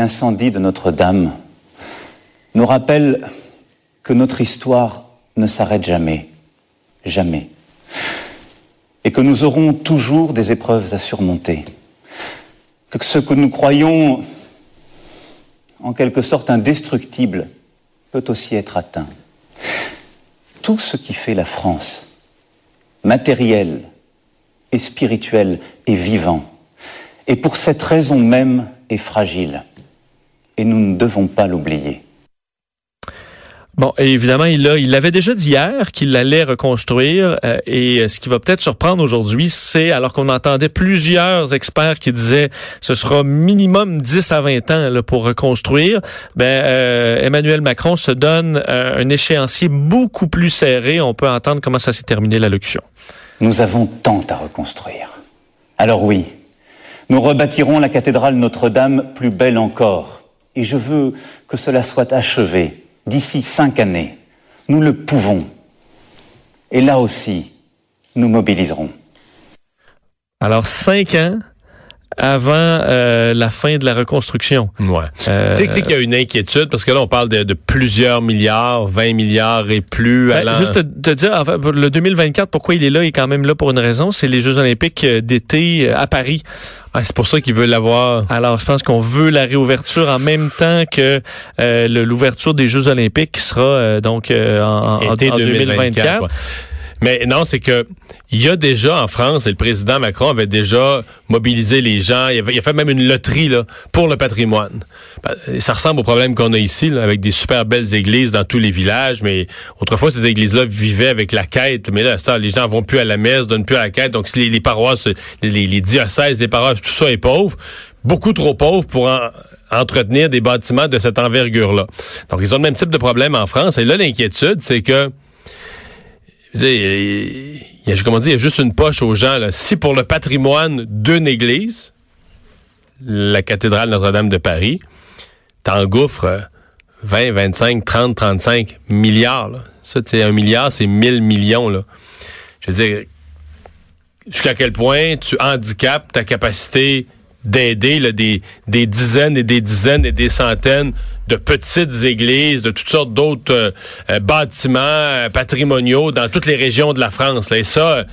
L'incendie de Notre-Dame nous rappelle que notre histoire ne s'arrête jamais, jamais, et que nous aurons toujours des épreuves à surmonter, que ce que nous croyons en quelque sorte indestructible peut aussi être atteint. Tout ce qui fait la France, matériel et spirituel et vivant, et pour cette raison même est fragile. Devons pas l'oublier. Bon, évidemment, il a, il avait déjà dit hier qu'il allait reconstruire euh, et ce qui va peut-être surprendre aujourd'hui, c'est alors qu'on entendait plusieurs experts qui disaient ce sera minimum 10 à 20 ans là, pour reconstruire. Ben euh, Emmanuel Macron se donne euh, un échéancier beaucoup plus serré. On peut entendre comment ça s'est terminé l'allocution. Nous avons tant à reconstruire. Alors oui, nous rebâtirons la cathédrale Notre-Dame plus belle encore. Et je veux que cela soit achevé d'ici cinq années. Nous le pouvons. Et là aussi, nous mobiliserons. Alors, cinq ans avant euh, la fin de la reconstruction. Ouais. Euh, tu sais qu'il y a une inquiétude parce que là on parle de, plusieurs milliards, 20 milliards et plus. Ben, juste te, te dire, enfin, le 2024, pourquoi il est là, il est quand même là pour une raison, c'est les Jeux olympiques euh, d'été à Paris. Ah, c'est pour ça qu'ils veulent l'avoir. Alors, je pense qu'on veut la réouverture en même temps que l'ouverture des Jeux olympiques qui sera donc en, en, 2024. Mais non, c'est que il y a déjà en France, et le président Macron avait déjà mobilisé les gens, il, avait, a fait même une loterie là, pour le patrimoine. Ben, ça ressemble au problème qu'on a ici, avec des super belles églises dans tous les villages, mais autrefois, ces églises-là vivaient avec la quête, mais là, ça, les gens vont plus à la messe, donnent plus à la quête, donc les, les paroisses, les, les, diocèses, les paroisses, tout ça est pauvre, beaucoup trop pauvre pour entretenir des bâtiments de cette envergure-là. Donc, ils ont le même type de problème en France, et là, l'inquiétude, c'est que il y a, comment dire, il y a juste une poche aux gens. Là. Si pour le patrimoine d'une église, la cathédrale Notre-Dame de Paris, t'engouffres 20, 25, 30, 35 milliards. Là. Ça, tu un milliard, c'est 1000 millions. Là. Je veux dire, jusqu'à quel point tu handicapes ta capacité d'aider des, des dizaines et des dizaines et des centaines de petites églises, de toutes sortes d'autres euh, euh, bâtiments euh, patrimoniaux dans toutes les régions de la France. Là. Et ça,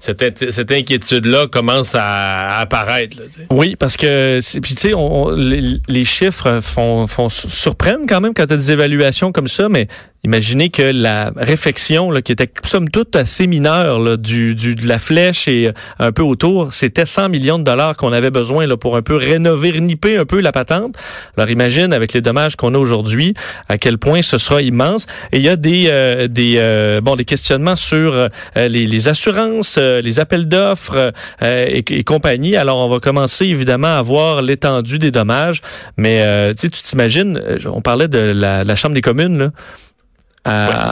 cette, cette inquiétude-là commence à, apparaître. oui, parce que puis tu sais, les, les, chiffres font, font surprennent quand même quand tu as des évaluations comme ça, mais Imaginez que la réfection, là, qui était somme toute assez mineure là, du, du, de la flèche et euh, un peu autour, c'était 100 millions de dollars qu'on avait besoin là, pour un peu rénover, nipper un peu la patente. Alors imagine avec les dommages qu'on a aujourd'hui, à quel point ce sera immense. Et il y a des, euh, des, euh, bon, des questionnements sur les, les, assurances, les appels d'offres et, et, compagnie. Alors on va commencer évidemment à voir l'étendue des dommages. Mais tu t'imagines, on parlait de la, la Chambre des communes, là. Euh,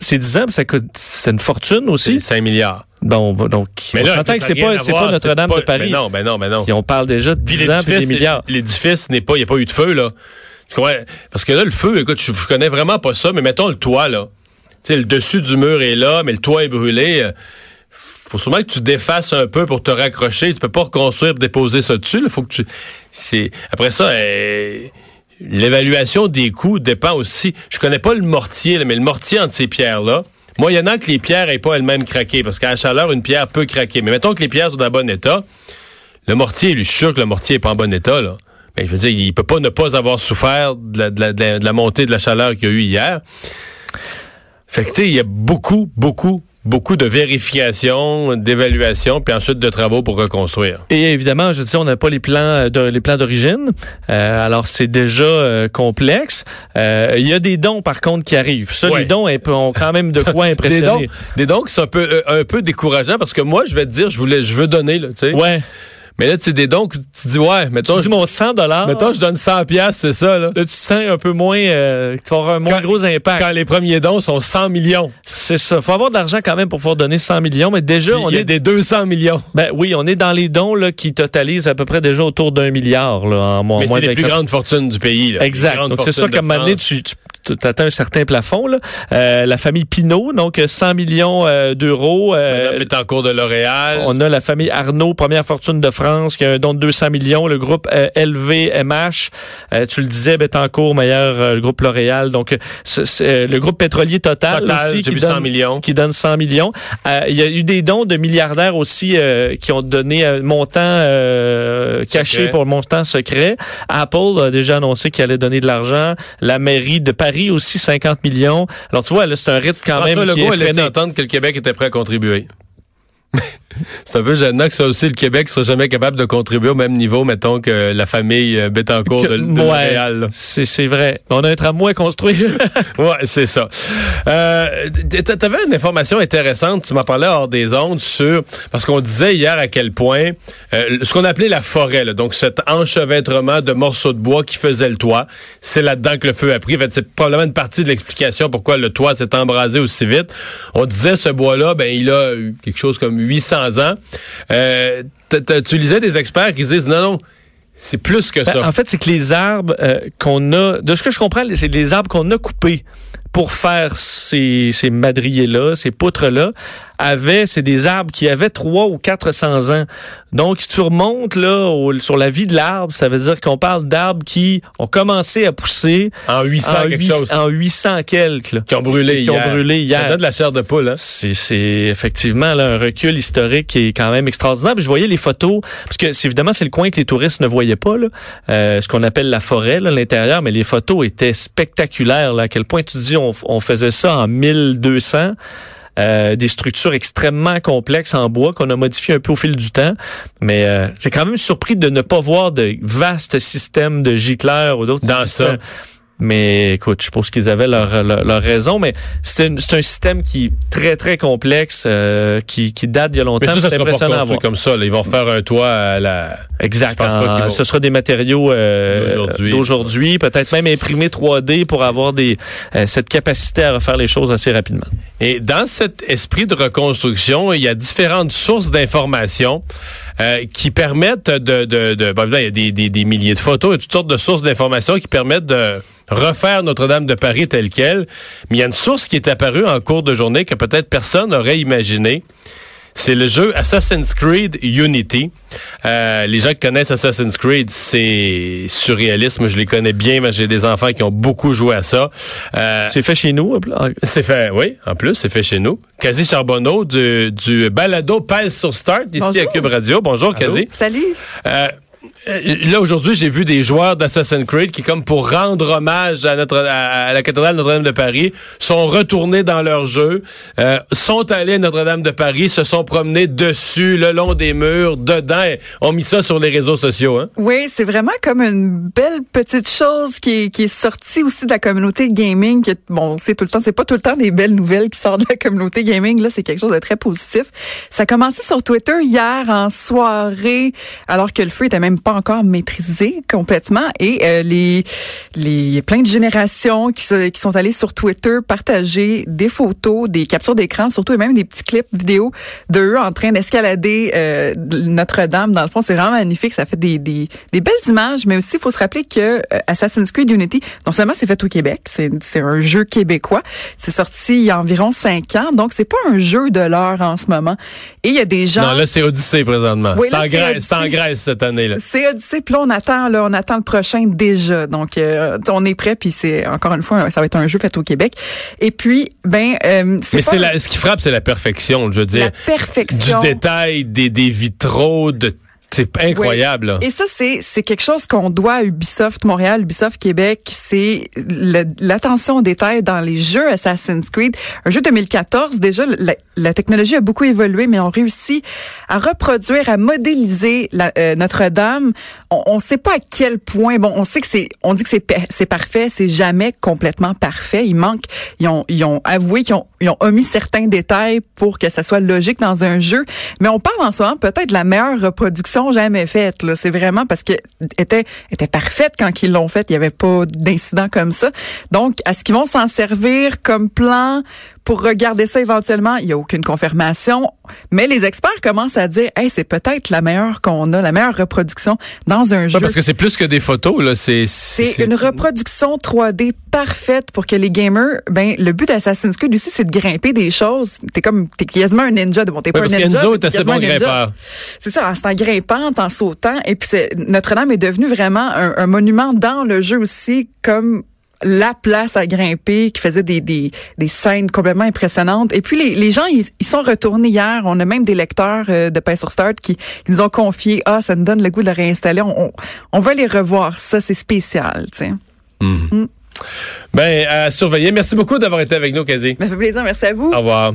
c'est 10 ans. C'est c'est une fortune aussi? 5 milliards. Bon, donc, mais on s'entend que c'est pas, pas Notre-Dame de Paris. Mais non, mais non, mais non. Et on parle déjà de 10 ans et des milliards. L'édifice n'est pas, il n'y a pas eu de feu, là. Tu comprends? Parce que là, le feu, écoute, je, je connais vraiment pas ça, mais mettons le toit, là. Tu sais, le dessus du mur est là, mais le toit est brûlé. Euh, faut sûrement que tu défasses un peu pour te raccrocher. Tu peux pas reconstruire déposer ça dessus. Il faut que tu. C'est après ça. Euh, l'évaluation des coûts dépend aussi. Je connais pas le mortier, mais le mortier entre ces pierres-là, moyennant que les pierres n'aient pas elles-mêmes craqué, parce qu'à la chaleur, une pierre peut craquer. Mais mettons que les pierres sont dans bon état, le mortier, lui, je sûr que le mortier n'est pas en bon état, là. Mais je veux dire, il peut pas ne pas avoir souffert de la, de la montée de la chaleur qu'il y a eu hier. Fait que, tu sais, il y a beaucoup, beaucoup, beaucoup de vérifications, d'évaluations, puis ensuite de travaux pour reconstruire. Et évidemment, je dis, on n'a pas les plans, de, les plans d'origine, euh, alors c'est déjà euh, complexe. Euh, il y a des dons par contre qui arrivent. Ça, les dons ont quand même de quoi impressionner. des, dons, des dons qui sont un peu, un peu décourageants parce que moi, je vais te dire, je voulais, je veux donner, là, tu sais. Ouais. Mais là, tu des dons, que tu dis, ouais, mettons, Tu dis mon 100 dollars. mettons, je donne 100 pièces, c'est ça, là. Là, tu sens un peu moins, euh, tu vas avoir un moins Quand- gros impact. Quand les premiers dons sont 100 millions. C'est ça. Faut avoir de l'argent quand même pour pouvoir donner 100 millions, mais déjà, Puis on a est des 200 millions. Ben oui, on est dans les dons là, qui totalisent à peu près déjà autour d'un milliard là, en moins Mais c'est les plus 24 grandes fortunes du pays, là. Exact. Donc c'est sûr fortunes qu'à un de moment donné, France. tu, tu tu atteins un certain plafond. Là. Euh, la famille Pinault, donc 100 millions euh, d'euros. Euh, est en cours de L'Oréal. on a la famille Arnaud, première fortune de France, qui a un don de 200 millions. Le groupe euh, LVMH, euh, tu le disais, Betancourt, meilleur euh, le groupe L'Oréal. Donc, euh, le groupe pétrolier Total, Total, aussi, qui vu donne, 100 millions. qui donne 100 millions. Euh, Il y a eu des dons de milliardaires aussi euh, qui ont donné un montant euh, caché Secret. pour un montant secret. Apple a déjà annoncé qu'il allait donner de l'argent. La mairie de Paris aussi, 50 millions. Alors, tu vois, là, c'est un rythme quand François même qui Legault est a laissé entendre que le Québec était prêt à contribuer. C'est un peu gênant que ça aussi, le Québec sera jamais capable de contribuer au même niveau, mettons, que la famille euh, Bettencourt de, de Ouais, c'est vrai. On a un tramway à construire. Ouais, c'est ça. Euh, t'a- T'avais une information intéressante, tu m'en parlais hors des ondes sur parce qu'on disait hier à quel point euh, ce qu'on appelait la forêt, là, donc cet enchevêtrement de morceaux de bois qui faisait le toit, c'est là-dedans que le feu a pris. En fait, c'est probablement une partie de l'explication pourquoi le toit s'est embrasé aussi vite. On disait ce bois-là, ben il a eu quelque chose comme 800 ans. Euh, tu lisais des experts qui disent non non, c'est plus que Ben, ça. en fait, c'est que les arbres euh, qu'on a, de ce que je comprends, c'est les arbres qu'on a coupés pour faire ces, ces madriers-là, ces poutres-là, avaient, c'est des arbres qui avaient 3 ou 400 ans. Donc, si tu remontes là, au- sur la vie de l'arbre, ça veut dire qu'on parle d'arbres qui ont commencé à pousser en 800 en, quelque chose. en 800 quelques. là. Qui ont brûlé Qui ont hier. brûlé hier. Ça donne de la chair de poule, hein? C'est, effectivement là, un recul historique qui est quand même extraordinaire. Puis je voyais les photos, parce que c'est évidemment c'est le coin que les touristes ne voyaient pas, là, euh, ce qu'on appelle la forêt, là, l'intérieur, mais les photos étaient spectaculaires. Là, à quel point tu dis on, on faisait ça en 1200. Euh, des structures extrêmement complexes en bois qu'on a modifié un peu au fil du temps. Mais euh, c'est quand même surpris de ne pas voir de vastes systèmes de gicleurs ou d'autres Dans systèmes. ça. Mais écoute, je pense qu'ils avaient leur, leur, leur raison, mais c'est un, c'est un système qui est très, très complexe, euh, qui, qui date d'il y a longtemps. Mais ça, ça C'est sera pas impressionnant voir. comme ça. là. Ils vont faire un toit à la... Exact. Je pense pas qu'ils vont- Ce sera des matériaux euh, D'aujourd'hui. d'aujourd'hui, peut-être même imprimés 3D pour avoir des, euh, cette capacité à refaire les choses assez rapidement. Et dans cet esprit de reconstruction, il y a différentes sources d'informations euh, qui permettent de... de, de il y a des, des, des milliers de photos et toutes sortes de sources d'informations qui permettent de refaire Notre-Dame de Paris telle qu'elle. Mais il y a une source qui est apparue en cours de journée que peut-être personne n'aurait imaginé. C'est le jeu Assassin's Creed Unity. Euh, les gens qui connaissent Assassin's Creed, c'est surréaliste. Moi, je les connais bien. mais J'ai des enfants qui ont beaucoup joué à ça. Euh, C'est fait chez nous. en- c'est fait, oui, en plus, c'est fait chez nous. Quasi Charbonneau du, du balado Pèse sur Start, ici Bonjour. à Cube Radio. Bonjour, Quasi. Salut. Euh, euh, là, aujourd'hui, j'ai vu des joueurs d'Assassin's Creed qui, comme pour rendre hommage à, notre, à la cathédrale Notre-Dame de Paris, sont retournés dans leur jeu, euh, sont allés à Notre-Dame de Paris, se sont promenés dessus, le long des murs, dedans, et ont mis ça sur les réseaux sociaux. Hein? Oui, c'est vraiment comme une belle petite chose qui est, qui est sortie aussi de la communauté gaming. Qui est, bon, c'est tout le temps, c'est pas tout le temps des belles nouvelles qui sortent de la communauté gaming. Là, c'est quelque chose de très positif. Ça a commencé sur Twitter hier en soirée, alors que le feu était même pas encore maîtrisé complètement. Et euh, les, les, plein de générations qui, se- qui sont allées sur Twitter partager des photos, des captures d'écran, surtout et même des petits clips vidéo d'eux en train d'escalader euh, Notre-Dame. Dans le fond, c'est vraiment magnifique. Ça fait des, des, des belles images, mais aussi, il faut se rappeler que euh, Assassin's Creed Unity, non seulement c'est fait au Québec, c'est c'est un jeu québécois. C'est sorti il y a environ cinq ans, donc c'est pas un jeu de l'heure en ce moment. Et il y a des gens... Non, là, c'est Odyssey présentement. Oui, c'est là, en, Grèce, c'est en Odyssey. Grèce puis là, on attend, là, on attend le prochain déjà. Donc, euh, on est prêt, puis c'est, encore une fois, ça va être un jeu fait au Québec. Et puis, ben, euh, c'est Mais c'est la, ce qui frappe, c'est la perfection, je veux dire. la perfection. Du détail, des, des vitraux, de c'est incroyable. Et ça, c'est, c'est quelque chose qu'on doit à Ubisoft Montréal, Ubisoft Québec. C'est l'attention aux détails dans les jeux Assassin's Creed. Un jeu 2014, déjà, la, technologie a beaucoup évolué, mais on réussit à reproduire, à modéliser euh, Notre-Dame. On ne sait pas à quel point. Bon, on sait que c'est, on dit que c'est, c'est parfait, c'est jamais complètement parfait. Il manque. Ils ont, ils ont avoué qu'ils ont, ils ont omis certains détails pour que ça soit logique dans un jeu. Mais on parle en ce moment peut-être de la meilleure reproduction jamais faite. Là. C'est vraiment parce que était était parfaite quand ils l'ont faite. Il n'y avait pas d'incident comme ça. Donc, est-ce qu'ils vont s'en servir comme plan pour regarder ça éventuellement. Il n'y a aucune confirmation, mais les experts commencent à dire, hey, c'est peut-être la meilleure qu'on a, la meilleure reproduction dans un jeu. parce que c'est plus que des photos, là. C'est, c'est une reproduction 3D parfaite pour que les gamers, ben, le but d'Assassin's Creed aussi, c'est de grimper des choses. T'es comme, t'es quasiment un ninja. Bon, t'es pas un ninja. c'est bon grimpeur. C'est ça, c'est en grimpant, en sautant. Et puis Notre-Dame est devenue vraiment un, un monument dans le jeu aussi, comme la place à grimper, qui faisait des, des, des scènes complètement impressionnantes. Et puis les, les gens, ils, sont retournés hier. On a même des lecteurs euh, de Pain sur Start qui, nous ont confié, ah, ça nous donne le goût de le réinstaller. On, on, va les revoir. Ça, c'est spécial, tu sais. Mm-hmm. Mm. Ben, à surveiller. Merci beaucoup d'avoir été avec nous, Kazi. Ça fait plaisir. Merci à vous. Au revoir.